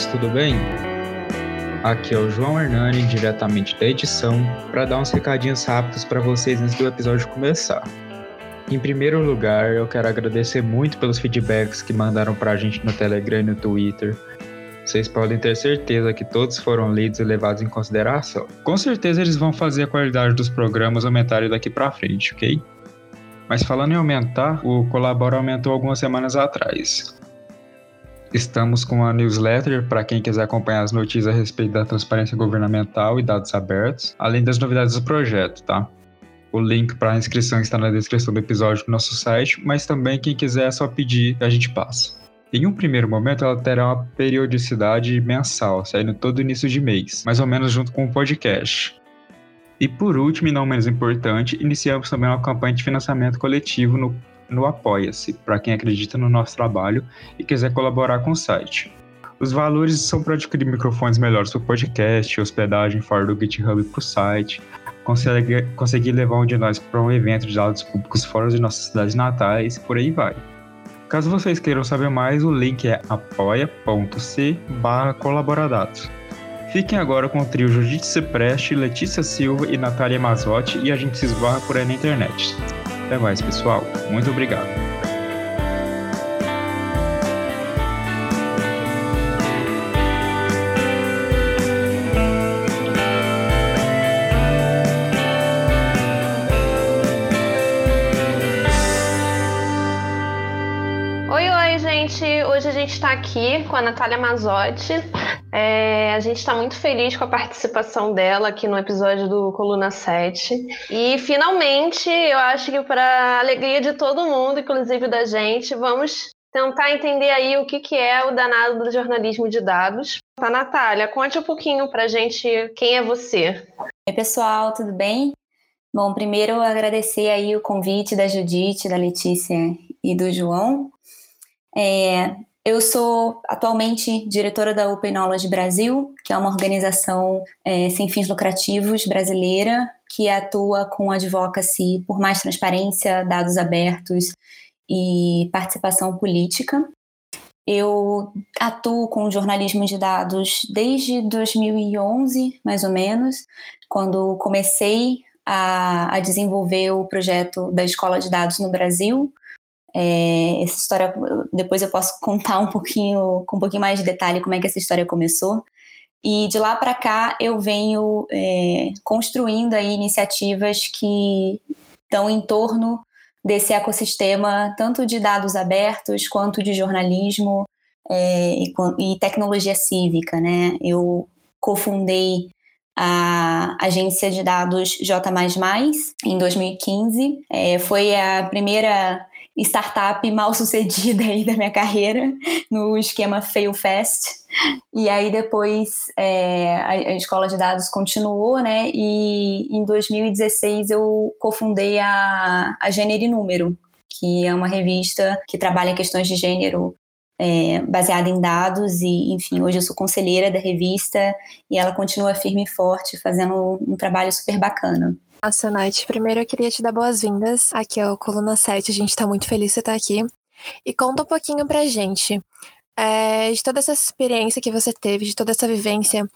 internautas, tudo bem? Aqui é o João Hernani, diretamente da edição, para dar uns recadinhos rápidos para vocês antes do episódio começar. Em primeiro lugar, eu quero agradecer muito pelos feedbacks que mandaram para a gente no Telegram e no Twitter. Vocês podem ter certeza que todos foram lidos e levados em consideração. Com certeza eles vão fazer a qualidade dos programas aumentar daqui para frente, ok? Mas falando em aumentar, o Colabora aumentou algumas semanas atrás. Estamos com a newsletter para quem quiser acompanhar as notícias a respeito da transparência governamental e dados abertos, além das novidades do projeto, tá? O link para a inscrição está na descrição do episódio do nosso site, mas também quem quiser é só pedir a gente passa. Em um primeiro momento, ela terá uma periodicidade mensal, saindo todo início de mês, mais ou menos junto com o podcast. E por último, e não menos importante, iniciamos também uma campanha de financiamento coletivo no no Apoia-se, para quem acredita no nosso trabalho e quiser colaborar com o site. Os valores são para adquirir microfones melhores para o podcast, hospedagem fora do GitHub para o site, conseguir, conseguir levar um de nós para um evento de dados públicos fora de nossas cidades natais e por aí vai. Caso vocês queiram saber mais, o link é apoia.c barra colaboradados. Fiquem agora com o trio Judite Cipreste, Letícia Silva e Natália Mazotti e a gente se esbarra por aí na internet. Até mais, pessoal. Muito obrigado. Oi, oi, gente! Hoje a gente está aqui com a Natália Mazotti. É, a gente está muito feliz com a participação dela aqui no episódio do Coluna 7. E finalmente, eu acho que para alegria de todo mundo, inclusive da gente, vamos tentar entender aí o que, que é o danado do jornalismo de dados. Tá, Natália, conte um pouquinho para a gente quem é você. Oi, pessoal, tudo bem? Bom, primeiro agradecer aí o convite da Judite, da Letícia e do João. É, eu sou atualmente diretora da Open Knowledge Brasil, que é uma organização é, sem fins lucrativos brasileira que atua com advocacy por mais transparência, dados abertos e participação política. Eu atuo com jornalismo de dados desde 2011, mais ou menos, quando comecei a, a desenvolver o projeto da Escola de Dados no Brasil, é, essa história, depois eu posso contar um pouquinho, com um pouquinho mais de detalhe como é que essa história começou. E de lá para cá eu venho é, construindo aí iniciativas que estão em torno desse ecossistema, tanto de dados abertos quanto de jornalismo é, e, e, tecnologia cívica, né? Eu cofundei a agência de dados J++ em 2015. É, foi a primeira startup mal sucedida aí da minha carreira, no esquema Fail Fast. E aí depois é, a, a, escola de dados continuou, né? E em 2016 eu cofundei a, a Gênero e Número, que é uma revista que trabalha questões de gênero é, baseada em dados e, enfim, hoje eu sou conselheira da revista e ela continua firme e forte, fazendo um trabalho super bacana. Nossa, Nath, primeiro eu queria te dar boas-vindas. Aqui é o Coluna 7, a gente tá muito feliz de você estar aqui. E conta um pouquinho pra gente é, de toda essa experiência que você teve, de toda essa vivência.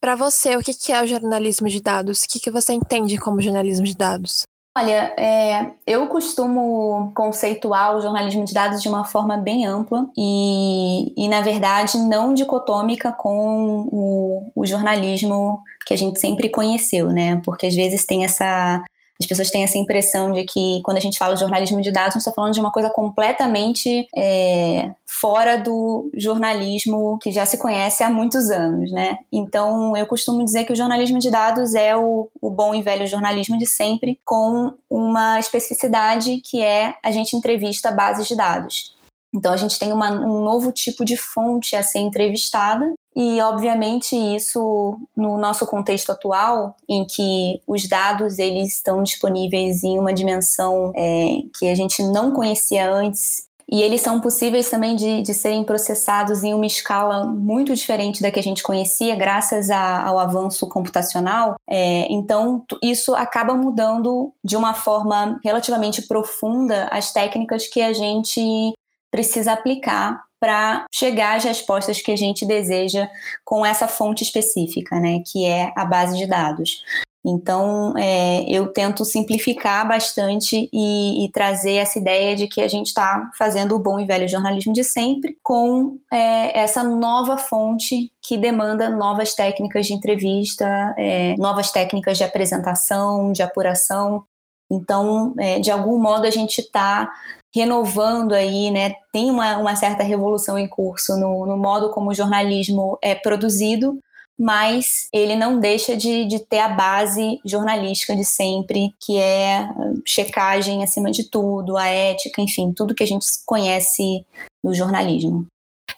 Para você, o que é o jornalismo de dados? O que você entende como jornalismo de dados? Olha, é, eu costumo conceituar o jornalismo de dados de uma forma bem ampla e, e na verdade, não dicotômica com o, o jornalismo que a gente sempre conheceu, né? Porque às vezes tem essa as pessoas têm essa impressão de que quando a gente fala de jornalismo de dados, a gente está falando de uma coisa completamente é, fora do jornalismo que já se conhece há muitos anos, né? Então, eu costumo dizer que o jornalismo de dados é o, o bom e velho jornalismo de sempre, com uma especificidade que é a gente entrevista bases de dados. Então a gente tem uma, um novo tipo de fonte a ser entrevistada e obviamente isso no nosso contexto atual, em que os dados eles estão disponíveis em uma dimensão é, que a gente não conhecia antes e eles são possíveis também de, de serem processados em uma escala muito diferente da que a gente conhecia, graças a, ao avanço computacional. É, então, isso acaba mudando de uma forma relativamente profunda as técnicas que a gente precisa aplicar para chegar às respostas que a gente deseja com essa fonte específica, né, que é a base de dados. Então, é, eu tento simplificar bastante e, e, trazer essa ideia de que a gente está fazendo o bom e velho jornalismo de sempre com é, essa nova fonte que demanda novas técnicas de entrevista, é, novas técnicas de apresentação, de apuração. Então, é, de algum modo, a gente está renovando aí, né? Tem uma, uma certa revolução em curso no, no modo como o jornalismo é produzido, mas ele não deixa de, de ter a base jornalística de sempre, que é checagem acima de tudo, a ética, enfim, tudo que a gente conhece no jornalismo.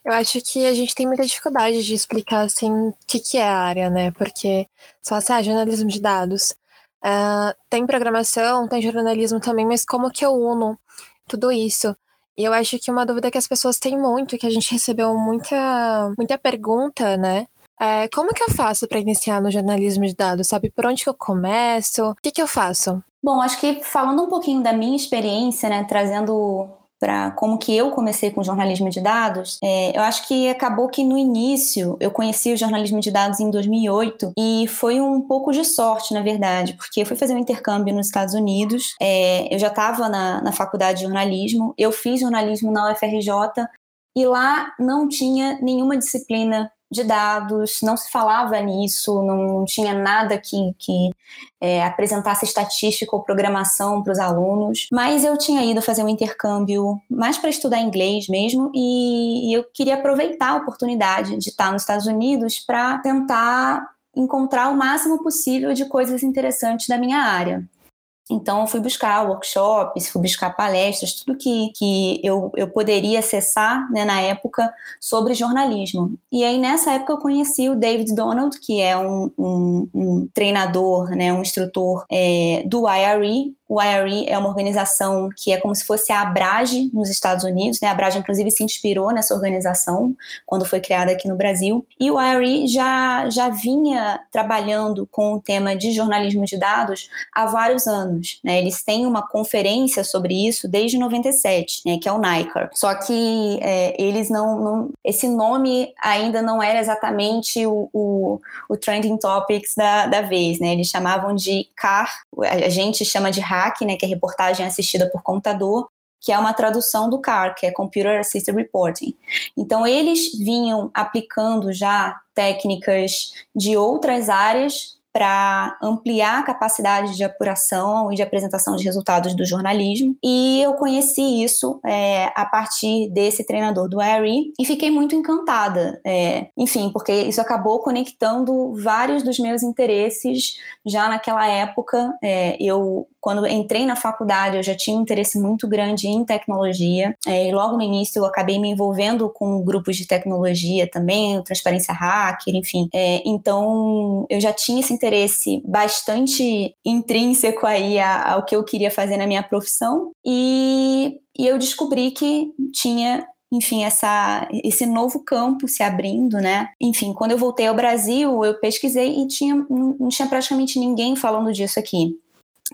Eu acho que a gente tem muita dificuldade de explicar assim o que, que é a área, né? Porque só assim, ah, jornalismo de dados. Uh, tem programação, tem jornalismo também, mas como que eu uno tudo isso? E eu acho que uma dúvida que as pessoas têm muito, que a gente recebeu muita, muita pergunta, né? É, como que eu faço para iniciar no jornalismo de dados? Sabe por onde que eu começo? O que, que eu faço? Bom, acho que falando um pouquinho da minha experiência, né, trazendo para como que eu comecei com jornalismo de dados, é, eu acho que acabou que no início eu conheci o jornalismo de dados em 2008 e foi um pouco de sorte, na verdade, porque eu fui fazer um intercâmbio nos Estados Unidos, é, eu já estava na, na faculdade de jornalismo, eu fiz jornalismo na UFRJ e lá não tinha nenhuma disciplina de dados, não se falava nisso, não, tinha nada que, que é, apresentasse estatística ou programação para os alunos, mas eu tinha ido fazer um intercâmbio mais para estudar inglês mesmo e, e eu queria aproveitar a oportunidade de estar nos Estados Unidos para tentar encontrar o máximo possível de coisas interessantes da minha área. Então, eu fui buscar workshops, fui buscar palestras, tudo que, que eu, eu poderia acessar né, na época sobre jornalismo. E aí, nessa época, eu conheci o David Donald, que é um, um, um treinador, né, um instrutor é, do IRE, o IRE é uma organização que é como se fosse a Abrage nos Estados Unidos, né? A Abrage, inclusive, se inspirou nessa organização quando foi criada aqui no Brasil. E o IRE já, já vinha trabalhando com o tema de jornalismo de dados há vários anos. Né? Eles têm uma conferência sobre isso desde 97, né? que é o NICAR. Só que é, eles não, não, Esse nome ainda não era exatamente o, o, o trending topics da, da vez, né? Eles chamavam de CAR, a gente chama de Né, que é reportagem assistida por computador, que é uma tradução do CAR, que é Computer Assisted Reporting. Então, eles vinham aplicando já técnicas de outras áreas para ampliar a capacidade de apuração e de apresentação de resultados do jornalismo. E eu conheci isso é, a partir desse treinador do Harry e fiquei muito encantada. É, enfim, porque isso acabou conectando vários dos meus interesses já naquela época. É, eu quando entrei na faculdade, eu já tinha um interesse muito grande em tecnologia. É, e logo no início, eu acabei me envolvendo com grupos de tecnologia também, transparência hacker, enfim. É, então, eu já tinha esse interesse bastante intrínseco aí ao que eu queria fazer na minha profissão. E, e eu descobri que tinha enfim, essa, esse novo campo se abrindo, né? Enfim, quando eu voltei ao Brasil, eu pesquisei e tinha, não tinha praticamente ninguém falando disso aqui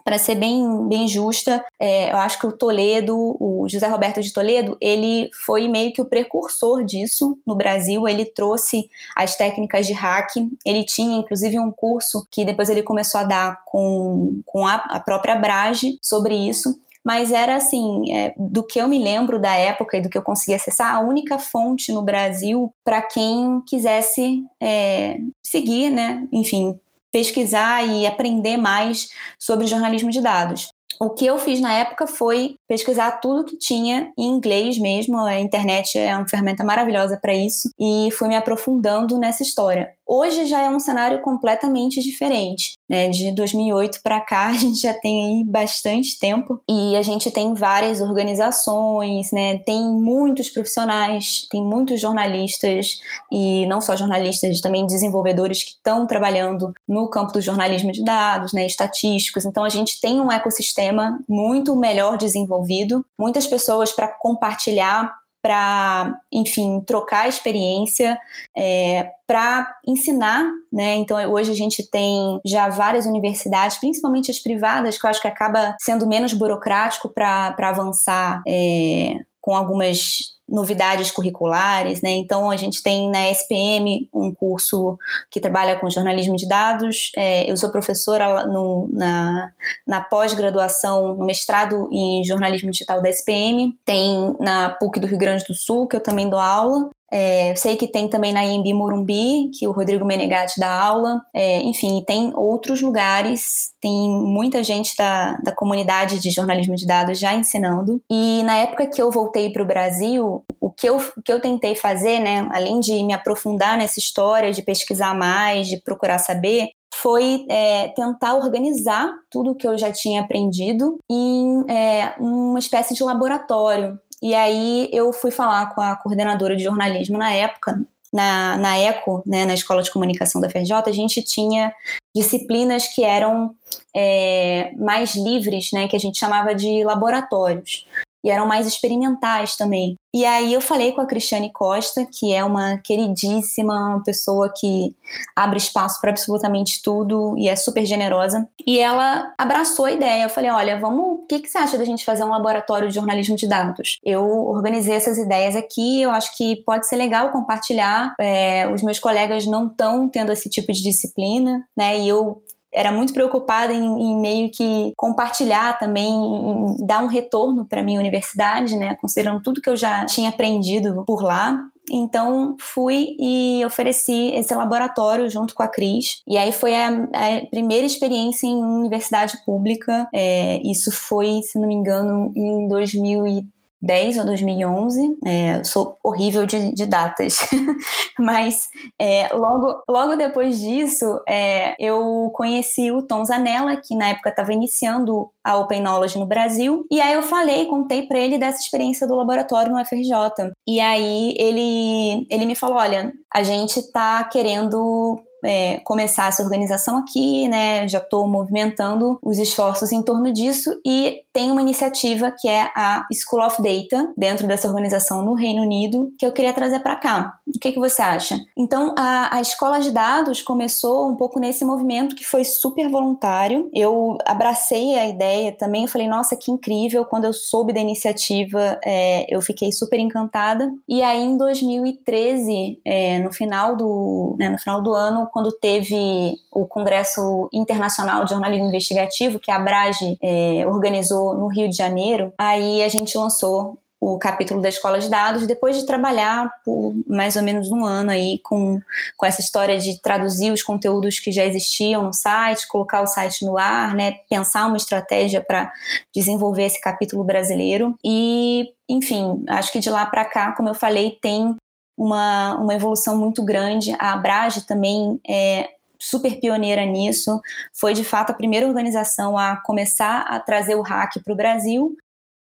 para ser bem, bem justa, é, eu acho que o Toledo, o José Roberto de Toledo, ele foi meio que o precursor disso no Brasil. Ele trouxe as técnicas de hack. Ele tinha, inclusive, um curso que depois ele começou a dar com, com a, a própria Brage sobre isso mas era assim, é, do que eu me lembro da época e do que eu consegui acessar, a única fonte no Brasil para quem quisesse é, seguir, né, enfim, pesquisar e aprender mais sobre jornalismo de dados. O que eu fiz na época foi pesquisar tudo que tinha em inglês mesmo. A internet é uma ferramenta maravilhosa para isso e fui me aprofundando nessa história. Hoje já é um cenário completamente diferente. Né? De 2008 para cá, a gente já tem aí bastante tempo e a gente tem várias organizações, né? tem muitos profissionais, tem muitos jornalistas e não só jornalistas, também desenvolvedores que estão trabalhando no campo do jornalismo de dados, né? estatísticos. Então a gente tem um ecossistema muito melhor desenvolvido, muitas pessoas para compartilhar para, enfim, trocar experiência, é, para ensinar, né? Então hoje a gente tem já várias universidades, principalmente as privadas, que eu acho que acaba sendo menos burocrático para avançar é, com algumas novidades curriculares, né? Então a gente tem na SPM um curso que trabalha com jornalismo de dados. É, eu sou professora no, na, na pós-graduação, no mestrado em jornalismo digital da SPM. Tem na PUC do Rio Grande do Sul, que eu também dou aula. É, sei que tem também na IMB Morumbi, que o Rodrigo Menegatti dá aula. É, enfim, tem outros lugares, tem muita gente da, da comunidade de jornalismo de dados já ensinando. E na época que eu voltei para o Brasil, o que, eu, o que eu tentei fazer, né, além de me aprofundar nessa história, de pesquisar mais, de procurar saber, foi é, tentar organizar tudo que eu já tinha aprendido em é, uma espécie de laboratório e aí eu fui falar com a coordenadora de jornalismo na época, na, na ECO, né, na Escola de Comunicação da FRJ, a gente tinha disciplinas que eram é, mais livres, né, que a gente chamava de laboratórios e eram mais experimentais também. E aí eu falei com a Cristiane Costa, que é uma queridíssima pessoa que abre espaço para absolutamente tudo e é super generosa. E ela abraçou a ideia. Eu falei: olha, vamos. O que, que você acha da gente fazer um laboratório de jornalismo de dados? Eu organizei essas ideias aqui. Eu acho que pode ser legal compartilhar. É, os meus colegas não estão tendo esse tipo de disciplina, né? E eu era muito preocupada em, em, meio que compartilhar também, em dar um retorno para minha universidade, né, considerando tudo que eu já tinha aprendido por lá. Então fui e ofereci esse laboratório junto com a Cris. E aí foi a, a primeira experiência em universidade pública. É, isso foi, se não me engano, em 2013. 2010 ou 2011. É, sou horrível de, de datas, mas é, logo, logo depois disso é, eu conheci o Tom Zanella, que na época estava iniciando a Open Knowledge no Brasil, e aí eu falei, contei para ele dessa experiência do laboratório no FRJ. E aí ele, ele me falou: olha, a gente está querendo é, começar essa organização aqui, né? Já estou movimentando os esforços em torno disso e tem uma iniciativa que é a School of Data dentro dessa organização no Reino Unido que eu queria trazer para cá. O que, que você acha? Então, a, a escola de dados começou um pouco nesse movimento que foi super voluntário. Eu abracei a ideia também. Eu falei, nossa, que incrível! Quando eu soube da iniciativa, é, eu fiquei super encantada. E aí, em 2013, é, no final do, né, no final do ano, quando teve o Congresso Internacional de Jornalismo Investigativo, que a Abrage é, organizou no Rio de Janeiro, aí a gente lançou o capítulo da escola de dados, depois de trabalhar por mais ou menos um ano aí com, com essa história de traduzir os conteúdos que já existiam no site, colocar o site no ar, né, pensar uma estratégia para desenvolver esse capítulo brasileiro. E, enfim, acho que de lá para cá, como eu falei, tem uma, uma evolução muito grande. A Abrage também é super pioneira nisso, foi de fato a primeira organização a começar a trazer o hack para o Brasil.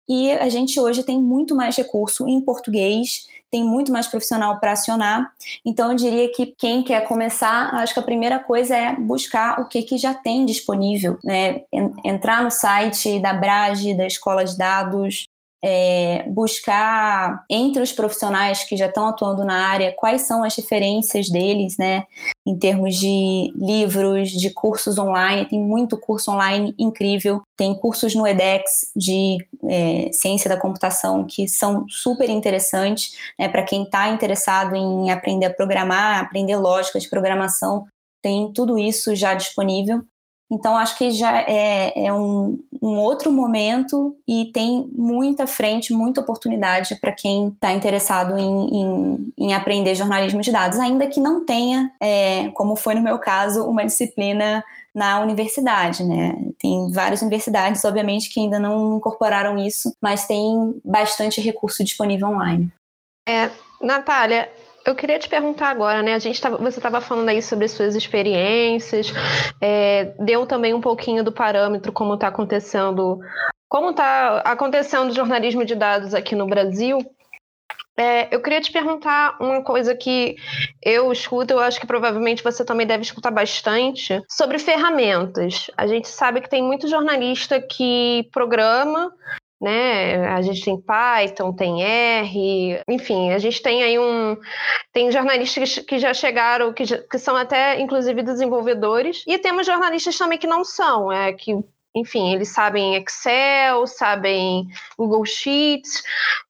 E a gente hoje tem muito mais recurso em português, tem muito mais profissional para acionar. Então, eu diria que quem quer começar, acho que a primeira coisa é buscar o que, que já tem disponível. Né? Entrar no site da Brage, da Escola de Dados, é, buscar entre os profissionais que já estão atuando na área quais são as referências deles, né, em termos de livros, de cursos online. Tem muito curso online incrível. Tem cursos no edX de é, ciência da computação que são super interessantes né, para quem está interessado em aprender a programar, aprender lógica de programação. Tem tudo isso já disponível. Então, acho que já é, é um, um, outro momento e tem muita frente, muita oportunidade para quem está interessado em, em, em, aprender jornalismo de dados, ainda que não tenha, é, como foi no meu caso, uma disciplina na universidade, né? Tem várias universidades, obviamente, que ainda não incorporaram isso, mas tem bastante recurso disponível online. É, Natália, eu queria te perguntar agora, né? A gente tava, você estava falando aí sobre suas experiências, é, deu também um pouquinho do parâmetro como está acontecendo, como está acontecendo o jornalismo de dados aqui no Brasil. É, eu queria te perguntar uma coisa que eu escuto, eu acho que provavelmente você também deve escutar bastante, sobre ferramentas. A gente sabe que tem muito jornalista que programa né? A gente tem Python, tem R, enfim, a gente tem aí um. Tem jornalistas que já chegaram, que, já, que são até, inclusive, desenvolvedores, e temos jornalistas também que não são, é, que enfim, eles sabem Excel, sabem Google Sheets.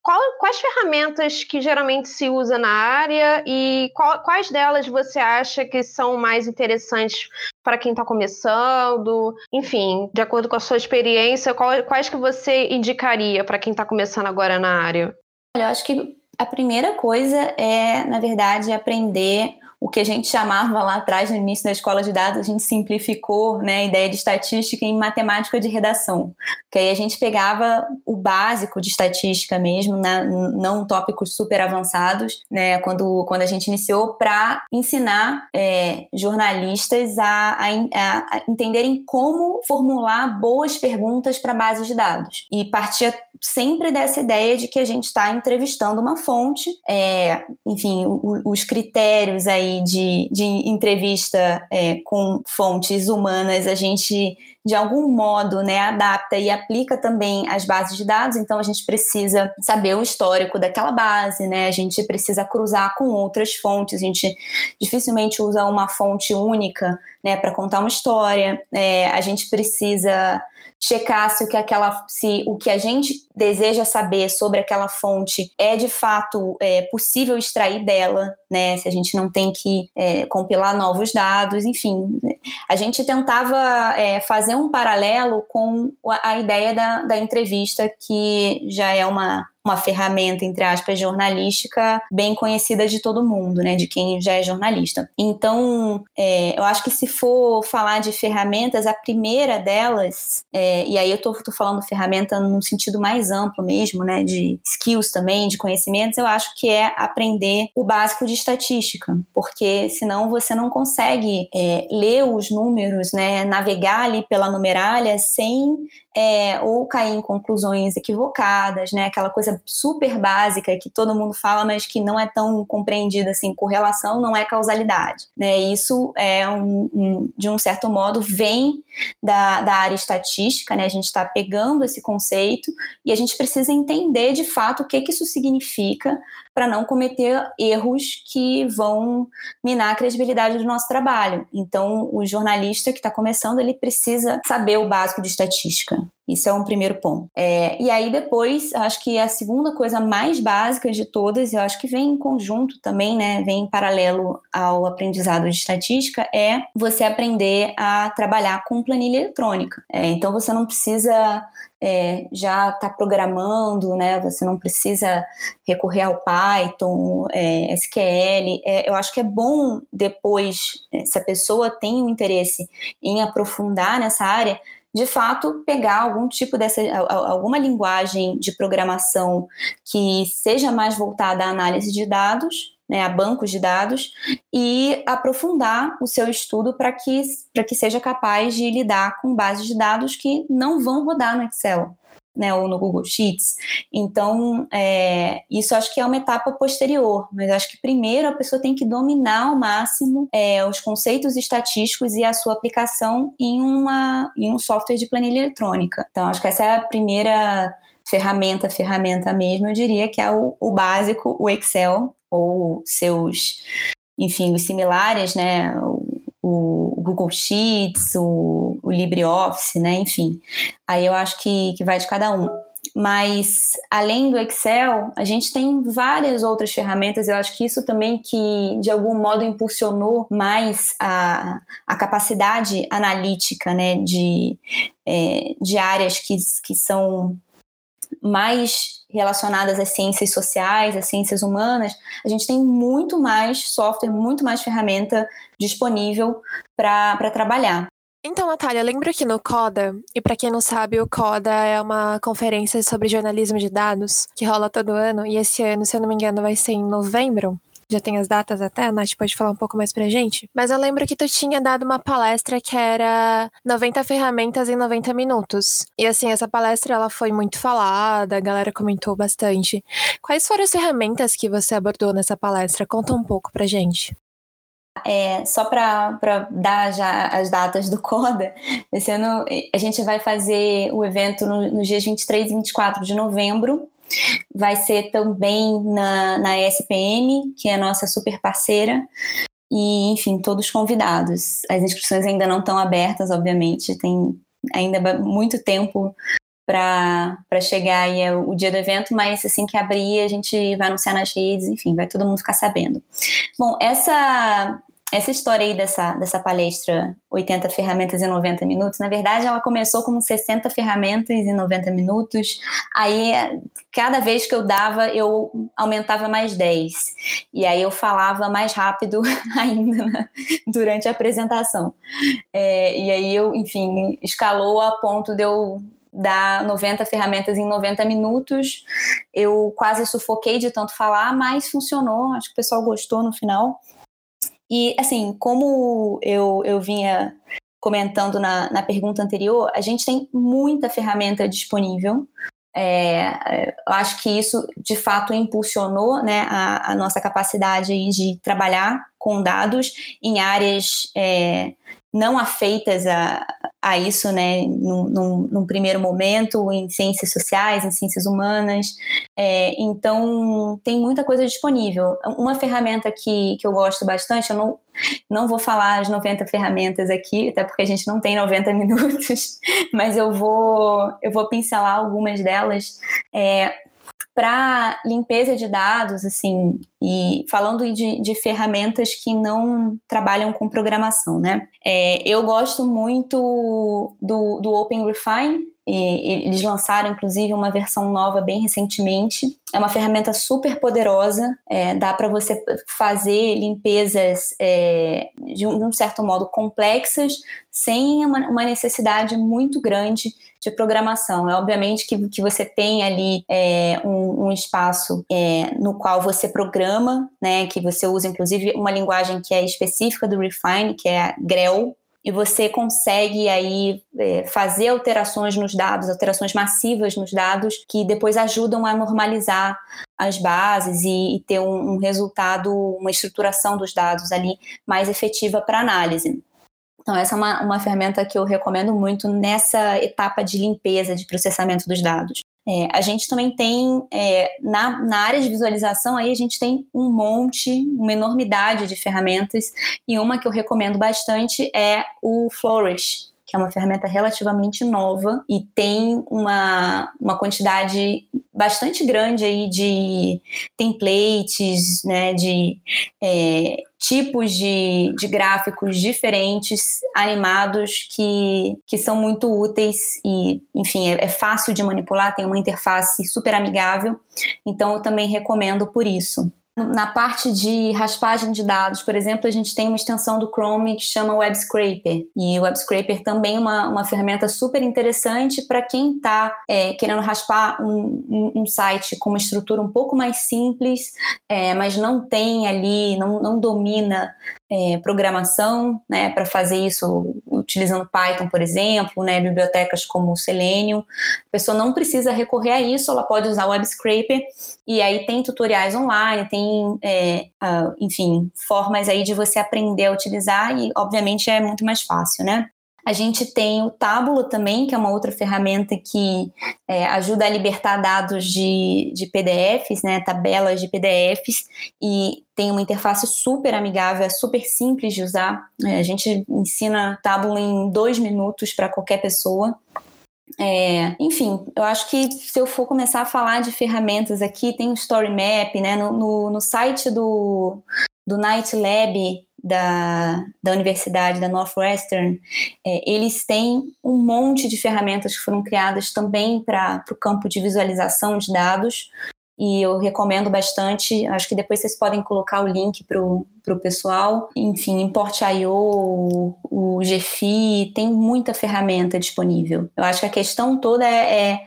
Qual, quais ferramentas que geralmente se usa na área e qual, quais delas você acha que são mais interessantes para quem está começando? Enfim, de acordo com a sua experiência, qual, quais que você indicaria para quem está começando agora na área? Olha, eu acho que a primeira coisa é, na verdade, aprender o que a gente chamava lá atrás, no início da escola de dados, a gente simplificou né, a ideia de estatística em matemática de redação. Que aí a gente pegava o básico de estatística mesmo, né, não tópicos super avançados, né, quando, quando a gente iniciou, para ensinar é, jornalistas a, a, a, entenderem como formular boas perguntas para bases de dados. E partia sempre dessa ideia de que a gente está entrevistando uma fonte, é, enfim, o, os critérios aí de, de entrevista é, com fontes humanas, a gente de algum modo né, adapta e aplica também as bases de dados, então a gente precisa saber o histórico daquela base, né? A gente precisa cruzar com outras fontes, a gente dificilmente usa uma fonte única né, para contar uma história, é, a gente precisa checar se o que aquela se o que a gente deseja saber sobre aquela fonte é de fato é, possível extrair dela, né? Se a gente não tem que é, compilar novos dados, enfim, a gente tentava é, fazer um paralelo com a ideia da, da entrevista que já é uma uma ferramenta, entre aspas, jornalística bem conhecida de todo mundo, né, de quem já é jornalista. Então, é, eu acho que se for falar de ferramentas, a primeira delas, é, e aí eu tô, tô, falando ferramenta num sentido mais amplo mesmo, né, de skills também, de conhecimentos, eu acho que é aprender o básico de estatística, porque senão você não consegue é, ler os números, né, navegar ali pela numeralha sem é, ou cair em conclusões equivocadas, né? Aquela coisa super básica que todo mundo fala, mas que não é tão compreendida assim. Correlação não é causalidade, né? Isso é um, um, de um certo modo vem da, da área estatística, né? A gente está pegando esse conceito e a gente precisa entender de fato o que, que isso significa para não cometer erros que vão minar a credibilidade do nosso trabalho. Então, o jornalista que está começando, ele precisa saber o básico de estatística. Isso é um primeiro ponto. É, e aí depois, acho que a segunda coisa mais básica de todas, eu acho que vem em conjunto também, né, vem em paralelo ao aprendizado de estatística, é você aprender a trabalhar com planilha eletrônica. É, então você não precisa é, já estar tá programando, né? Você não precisa recorrer ao Python, é, SQL. É, eu acho que é bom depois, é, se a pessoa tem um interesse em aprofundar nessa área, de fato pegar algum tipo dessa alguma linguagem de programação que seja mais voltada à análise de dados, né, a bancos de dados e aprofundar o seu estudo para que que seja capaz de lidar com bases de dados que não vão rodar no Excel né, ou no Google Sheets. Então, é, isso acho que é uma etapa posterior, mas acho que primeiro a pessoa tem que dominar ao máximo é, os conceitos estatísticos e a sua aplicação em, uma, em um software de planilha eletrônica. Então, acho que essa é a primeira ferramenta, ferramenta mesmo, eu diria que é o, o básico, o Excel, ou seus, enfim, os similares, né, o Google Sheets, o, o LibreOffice, né? Enfim, aí eu acho que, que vai de cada um. Mas além do Excel, a gente tem várias outras ferramentas. Eu acho que isso também que de algum modo impulsionou mais a, a capacidade analítica, né? De, é, de áreas que, que são mais relacionadas às ciências sociais, às ciências humanas, a gente tem muito mais software, muito mais ferramenta disponível para trabalhar. Então, Natália, lembra que no CODA, e para quem não sabe, o CODA é uma conferência sobre jornalismo de dados que rola todo ano, e esse ano, se eu não me engano, vai ser em novembro já tem as datas até, a Nath pode falar um pouco mais pra gente. Mas eu lembro que tu tinha dado uma palestra que era 90 ferramentas em 90 minutos. E assim, essa palestra ela foi muito falada, a galera comentou bastante. Quais foram as ferramentas que você abordou nessa palestra? Conta um pouco pra gente. É, só para dar já as datas do CODA, esse ano a gente vai fazer o evento nos no dias 23 e 24 de novembro, Vai ser também na, na SPM, que é a nossa super parceira, e, enfim, todos convidados. As inscrições ainda não estão abertas, obviamente, tem ainda muito tempo para chegar aí o dia do evento, mas assim que abrir a gente vai anunciar nas redes, enfim, vai todo mundo ficar sabendo. Bom, essa essa história aí dessa, dessa palestra 80 ferramentas em 90 minutos, na verdade ela começou com 60 ferramentas em 90 minutos, aí cada vez que eu dava eu aumentava mais 10, e aí eu falava mais rápido ainda né, durante a apresentação. É, e aí eu, enfim, escalou a ponto de eu dar 90 ferramentas em 90 minutos. Eu quase sufoquei de tanto falar, mas funcionou, acho que o pessoal gostou no final. E, assim, como eu, eu vinha comentando na, na pergunta anterior, a gente tem muita ferramenta disponível. É, eu acho que isso de fato impulsionou né, a, a, nossa capacidade de trabalhar com dados em áreas é, não afeitas a, a isso, né, num, num, num, primeiro momento, em ciências sociais, em ciências humanas. É, então, tem muita coisa disponível. Uma ferramenta que, que eu gosto bastante, eu não, não vou falar as 90 ferramentas aqui, até porque a gente não tem 90 minutos, mas eu vou, eu vou pincelar algumas delas. É, para limpeza de dados, assim, e falando de, de, ferramentas que não trabalham com programação, né? É, eu gosto muito do, do Open Refine, eles lançaram, inclusive, uma versão nova bem recentemente. É uma ferramenta super poderosa, é, dá para você fazer limpezas é, de, um, de, um, certo modo complexas, sem uma, uma, necessidade muito grande de programação. É obviamente que, que você tem ali é, um, um, espaço é, no qual você programa, né, que você usa, inclusive, uma linguagem que é específica do Refine, que é a Grell, e você consegue aí é, fazer alterações nos dados, alterações massivas nos dados, que depois ajudam a normalizar as bases e, e ter um, um resultado, uma estruturação dos dados ali mais efetiva para análise. Então, essa é uma, uma ferramenta que eu recomendo muito nessa etapa de limpeza, de processamento dos dados. É, a gente também tem, é, na, na área de visualização, aí a gente tem um monte, uma enormidade de ferramentas, e uma que eu recomendo bastante é o Flourish, que é uma ferramenta relativamente nova e tem uma, uma quantidade bastante grande aí de templates, né, de é, tipos de, de gráficos diferentes, animados, que, que são muito úteis e, enfim, é, é fácil de manipular, tem uma interface super amigável, então eu também recomendo por isso. Na parte de raspagem de dados, por exemplo, a gente tem uma extensão do Chrome que chama Web Scraper. E o Web Scraper também é uma, uma ferramenta super interessante para quem está é, querendo raspar um, um, site com uma estrutura um pouco mais simples, é, mas não tem ali, não, não domina é, programação, né, para fazer isso utilizando Python, por exemplo, né, bibliotecas como o Selenium. A pessoa não precisa recorrer a isso, ela pode usar o Web Scraper e aí tem tutoriais online, tem, é, uh, enfim, formas aí de você aprender a utilizar e, obviamente, é muito mais fácil, né? A gente tem o Tábula também, que é uma outra ferramenta que é, ajuda a libertar dados de, de PDFs, né, tabelas de PDFs, e tem uma interface super amigável, é super simples de usar. É, a gente ensina Tábula em dois minutos para qualquer pessoa. É, enfim, eu acho que se eu for começar a falar de ferramentas aqui, tem o Story Map, né? No, no, no site do, do Night Lab da, da Universidade da Northwestern, é, eles têm um monte de ferramentas que foram criadas também para o campo de visualização de dados, e eu recomendo bastante. Acho que depois vocês podem colocar o link para o pessoal. Enfim, Import.io, o, GFI, tem muita ferramenta disponível. Eu acho que a questão toda é, é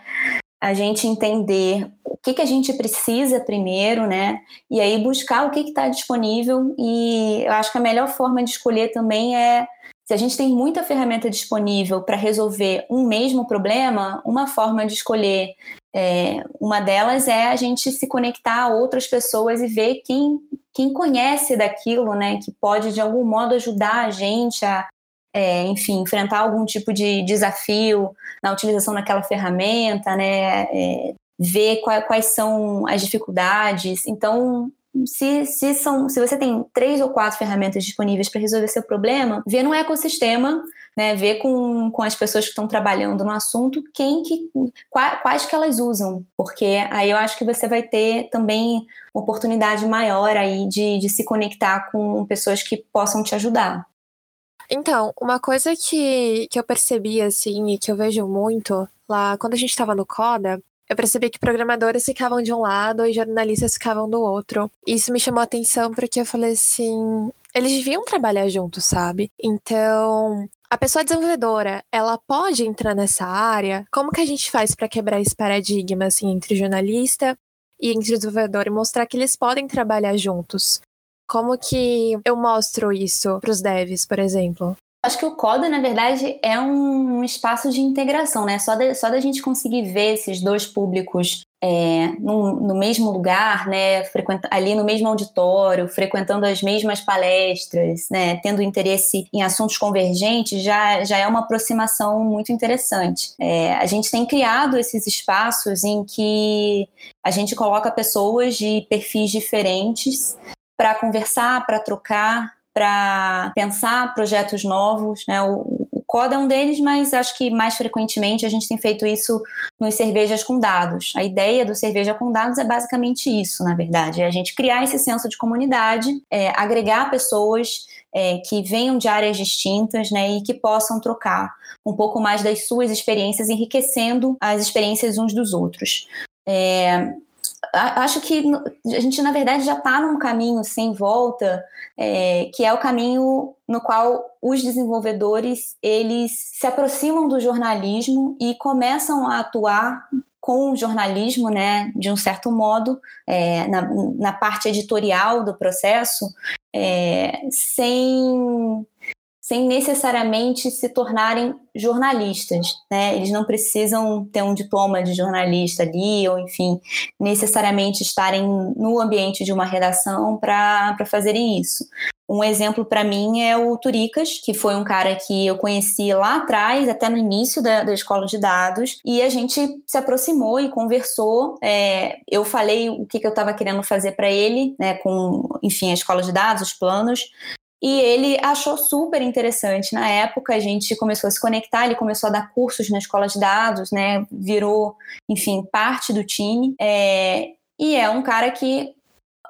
a gente entender o que, que a gente precisa primeiro, né? E aí buscar o que está disponível. E eu acho que a melhor forma de escolher também é se a gente tem muita ferramenta disponível para resolver um mesmo problema, uma forma de escolher é, uma delas é a gente se conectar a outras pessoas e ver quem, quem conhece daquilo, né, que pode de algum modo ajudar a gente a, é, enfim, enfrentar algum tipo de desafio na utilização daquela ferramenta, né, é, ver quais, quais são as dificuldades. Então, se, se, são, se você tem três ou quatro ferramentas disponíveis para resolver seu problema, vê no ecossistema né, ver com, com as pessoas que estão trabalhando no assunto quem que quais, quais que elas usam, porque aí eu acho que você vai ter também oportunidade maior aí de, de se conectar com pessoas que possam te ajudar. Então, uma coisa que, que eu percebi, assim, e que eu vejo muito lá, quando a gente estava no CODA, eu percebi que programadores ficavam de um lado e jornalistas ficavam do outro. Isso me chamou a atenção porque eu falei assim: eles deviam trabalhar juntos, sabe? Então, a pessoa desenvolvedora, ela pode entrar nessa área? Como que a gente faz para quebrar esse paradigma assim entre jornalista e entre desenvolvedor e mostrar que eles podem trabalhar juntos? Como que eu mostro isso para os devs, por exemplo? Acho que o Coda, na verdade, é um espaço de integração, né? Só, de, só da gente conseguir ver esses dois públicos é, no, no, mesmo lugar, né? ali no mesmo auditório, frequentando as mesmas palestras, né? Tendo interesse em assuntos convergentes, já, já é uma aproximação muito interessante. É, a gente tem criado esses espaços em que a gente coloca pessoas de perfis diferentes para conversar, para trocar, para pensar projetos novos. Né? O, o Coda é um deles, mas acho que mais frequentemente a gente tem feito isso nos cervejas com dados. A ideia do cerveja com dados é basicamente isso, na verdade, é a gente criar esse senso de comunidade, é, agregar pessoas é, que venham de áreas distintas né, e que possam trocar um pouco mais das suas experiências, enriquecendo as experiências uns dos outros. É, acho que a gente, na verdade, já está num caminho sem volta, é, que é o caminho no qual os desenvolvedores eles se aproximam do jornalismo e começam a atuar com o jornalismo, né, de um certo modo, é, na, na, parte editorial do processo, é, sem sem necessariamente se tornarem jornalistas, né? Eles não precisam ter um diploma de jornalista ali, ou enfim, necessariamente estarem no ambiente de uma redação para fazerem isso. Um exemplo para mim é o Turicas, que foi um cara que eu conheci lá atrás, até no início da, da escola de dados, e a gente se aproximou e conversou. É, eu falei o que, que eu estava querendo fazer para ele, né, com, enfim, a escola de dados, os planos, e ele achou super interessante. Na época, a gente começou a se conectar, ele começou a dar cursos na escola de dados, né? Virou, enfim, parte do time. É, e é um cara que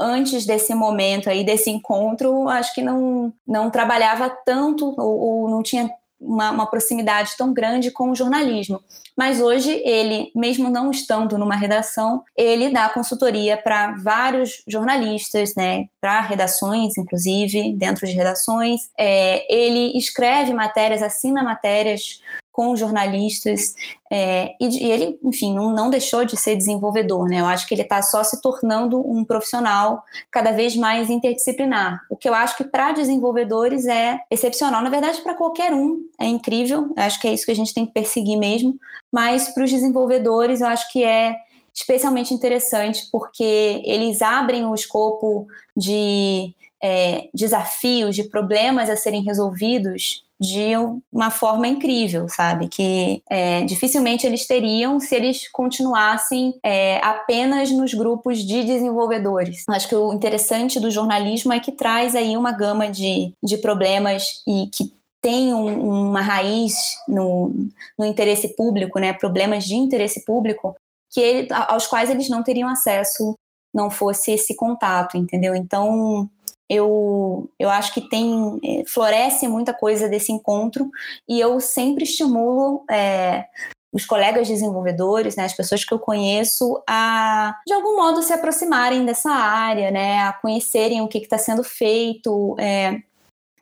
antes desse momento aí, desse encontro, acho que não, não trabalhava tanto ou, ou não tinha uma, uma, proximidade tão grande com o jornalismo. Mas hoje ele, mesmo não estando numa redação, ele dá consultoria para vários jornalistas, né, para redações, inclusive dentro de redações. É, ele escreve matérias, assina matérias com jornalistas, é, e, e, ele, enfim, não, não, deixou de ser desenvolvedor, né? Eu acho que ele está só se tornando um profissional cada vez mais interdisciplinar. O que eu acho que para desenvolvedores é excepcional, na verdade, para qualquer um é incrível, eu acho que é isso que a gente tem que perseguir mesmo, mas para os desenvolvedores eu acho que é especialmente interessante porque eles abrem o escopo de é, desafios, de problemas a serem resolvidos de uma forma incrível, sabe? Que é, dificilmente eles teriam se eles continuassem é, apenas nos grupos de desenvolvedores. Acho que o interessante do jornalismo é que traz aí uma gama de, de problemas e que tem um, uma raiz no, no interesse público, né? Problemas de interesse público que ele, aos quais eles não teriam acesso não fosse esse contato, entendeu? Então, eu, eu acho que tem é, floresce muita coisa desse encontro e eu sempre estimulo é, os colegas desenvolvedores, né, as pessoas que eu conheço, a de algum modo se aproximarem dessa área, né, a conhecerem o que está sendo feito. É,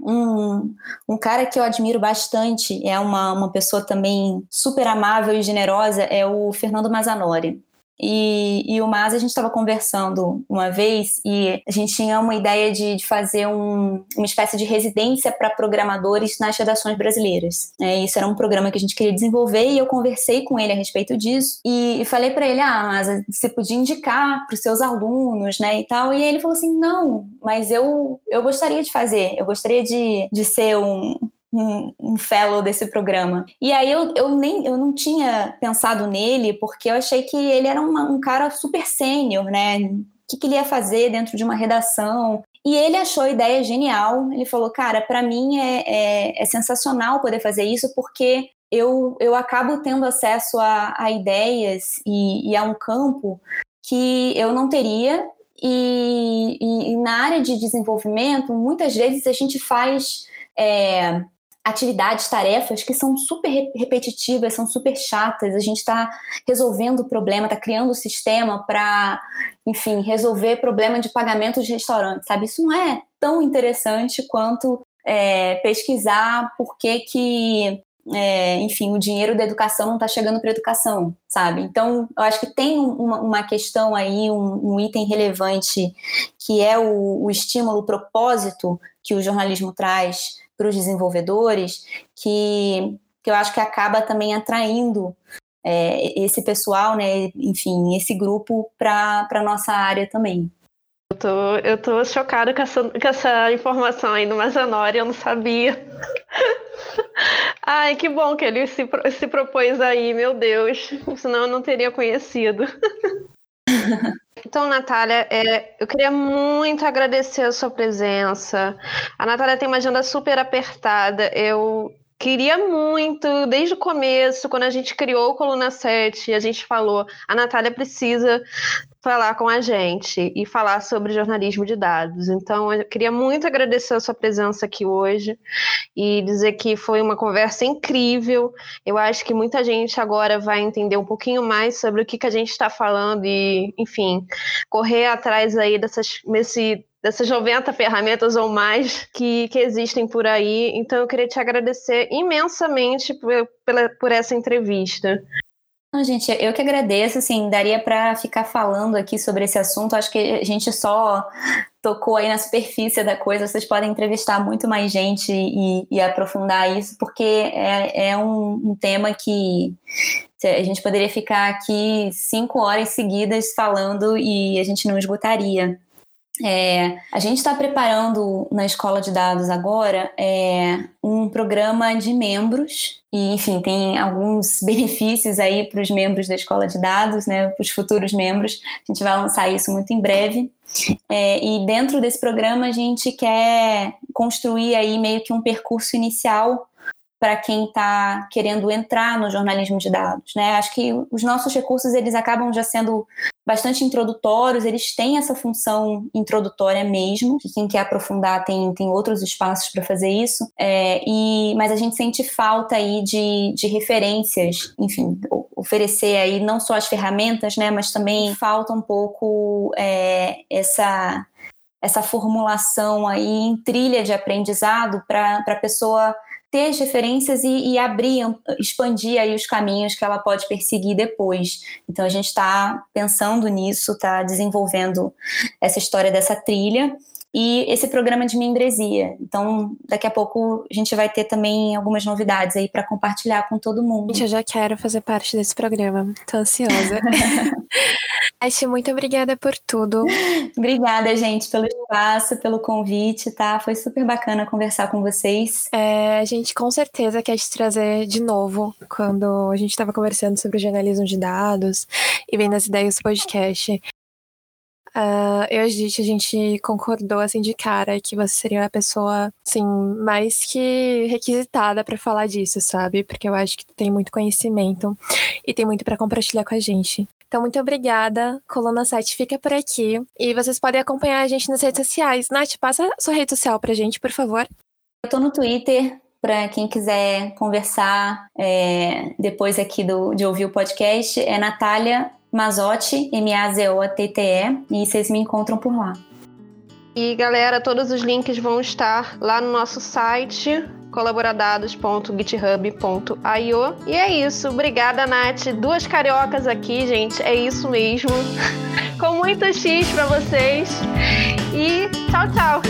um, um cara que eu admiro bastante, é uma, uma pessoa também super amável e generosa, é o Fernando Mazanori. E, e o Mas a gente estava conversando uma vez e a gente tinha uma ideia de, de fazer um, uma espécie de residência para programadores nas redações brasileiras. É, isso era um programa que a gente queria desenvolver e eu conversei com ele a respeito disso e, e falei para ele, ah, mas você podia indicar para os seus alunos, né, e tal. E ele falou assim, não, mas eu, eu gostaria de fazer, eu gostaria de, de ser um, um, um, fellow desse programa. E aí eu, eu nem eu não tinha pensado nele porque eu achei que ele era uma, um cara super sênior, né? O que, que ele ia fazer dentro de uma redação? E ele achou a ideia genial. Ele falou: Cara, para mim é, é, é, sensacional poder fazer isso, porque eu, eu acabo tendo acesso a, a ideias e, e, a um campo que eu não teria. E, e, e na área de desenvolvimento, muitas vezes a gente faz. É, atividades, tarefas que são super repetitivas, são super chatas. A gente está resolvendo o problema, está criando o um sistema para, enfim, resolver problema de pagamento de restaurante, sabe? Isso não é tão interessante quanto é, pesquisar por que que é, enfim, o dinheiro da educação não está chegando para a educação, sabe? Então, eu acho que tem uma, uma questão aí, um, um, item relevante, que é o, o estímulo, o propósito que o jornalismo traz para os desenvolvedores, que, que eu acho que acaba também atraindo é, esse pessoal, né, enfim, esse grupo para a nossa área também. Eu tô, eu tô chocada com essa, com essa informação aí do Mazanori, eu não sabia. Ai, que bom que ele se, se propôs aí, meu Deus. Senão eu não teria conhecido. Então, Natália, é, eu queria muito agradecer a sua presença. A Natália tem uma agenda super apertada. Eu queria muito, desde o começo, quando a gente criou o Coluna 7, a gente falou: a Natália precisa falar com a gente e falar sobre jornalismo de dados. Então, eu queria muito agradecer a sua presença aqui hoje e dizer que foi uma conversa incrível. Eu acho que muita gente agora vai entender um pouquinho mais sobre o que, que a gente está falando e, enfim, correr atrás aí dessas, dessas 90 ferramentas ou mais que, que existem por aí. Então, eu queria te agradecer imensamente por, pela, por essa entrevista. Não, gente, eu que agradeço, assim, daria para ficar falando aqui sobre esse assunto, acho que a gente só tocou aí na superfície da coisa, vocês podem entrevistar muito mais gente e, e aprofundar isso, porque é, é um, um tema que a gente poderia ficar aqui cinco horas seguidas falando e a gente não esgotaria. É, a gente está preparando na escola de dados agora é, um programa de membros e, enfim, tem alguns benefícios aí para os membros da escola de dados, né, para os futuros membros. A gente vai lançar isso muito em breve. É, e dentro desse programa a gente quer construir aí meio que um percurso inicial para quem está querendo entrar no jornalismo de dados, né? Acho que os nossos recursos eles acabam já sendo bastante introdutórios, eles têm essa função introdutória mesmo. Quem quer aprofundar tem, tem outros espaços para fazer isso, é, e mas a gente sente falta aí de, de referências, enfim, oferecer aí não só as ferramentas, né? Mas também falta um pouco é, essa essa formulação aí em trilha de aprendizado para a pessoa ter as referências e, e, abrir, expandir aí os caminhos que ela pode perseguir depois. Então a gente está pensando nisso, está desenvolvendo essa história dessa trilha e esse programa de membresia. Então, daqui a pouco a gente vai ter também algumas novidades aí para compartilhar com todo mundo. Gente, eu já quero fazer parte desse programa. Tô ansiosa. Acho muito obrigada por tudo. obrigada, gente, pelo espaço, pelo convite, tá? Foi super bacana conversar com vocês. É, a gente com certeza quer te trazer de novo quando a gente estava conversando sobre jornalismo de dados e vendo as ideias do podcast. Uh, eu e a gente, a gente concordou assim de cara que você seria a pessoa assim mais que requisitada para falar disso, sabe? Porque eu acho que tem muito conhecimento e tem muito para compartilhar com a gente. Então, muito obrigada. Coluna 7 fica por aqui. E vocês podem acompanhar a gente nas redes sociais. Nath, passa sua rede social pra gente, por favor. Eu tô no Twitter, para quem quiser conversar é, depois aqui do, de ouvir o podcast. É Natália Mazotti, M-A-Z-O-T-T-E, e vocês me encontram por lá. E galera, todos os links vão estar lá no nosso site colaboradados.github.io. E é isso. Obrigada, Nath. Duas cariocas aqui, gente. É isso mesmo. Com muito X para vocês. E tchau, tchau.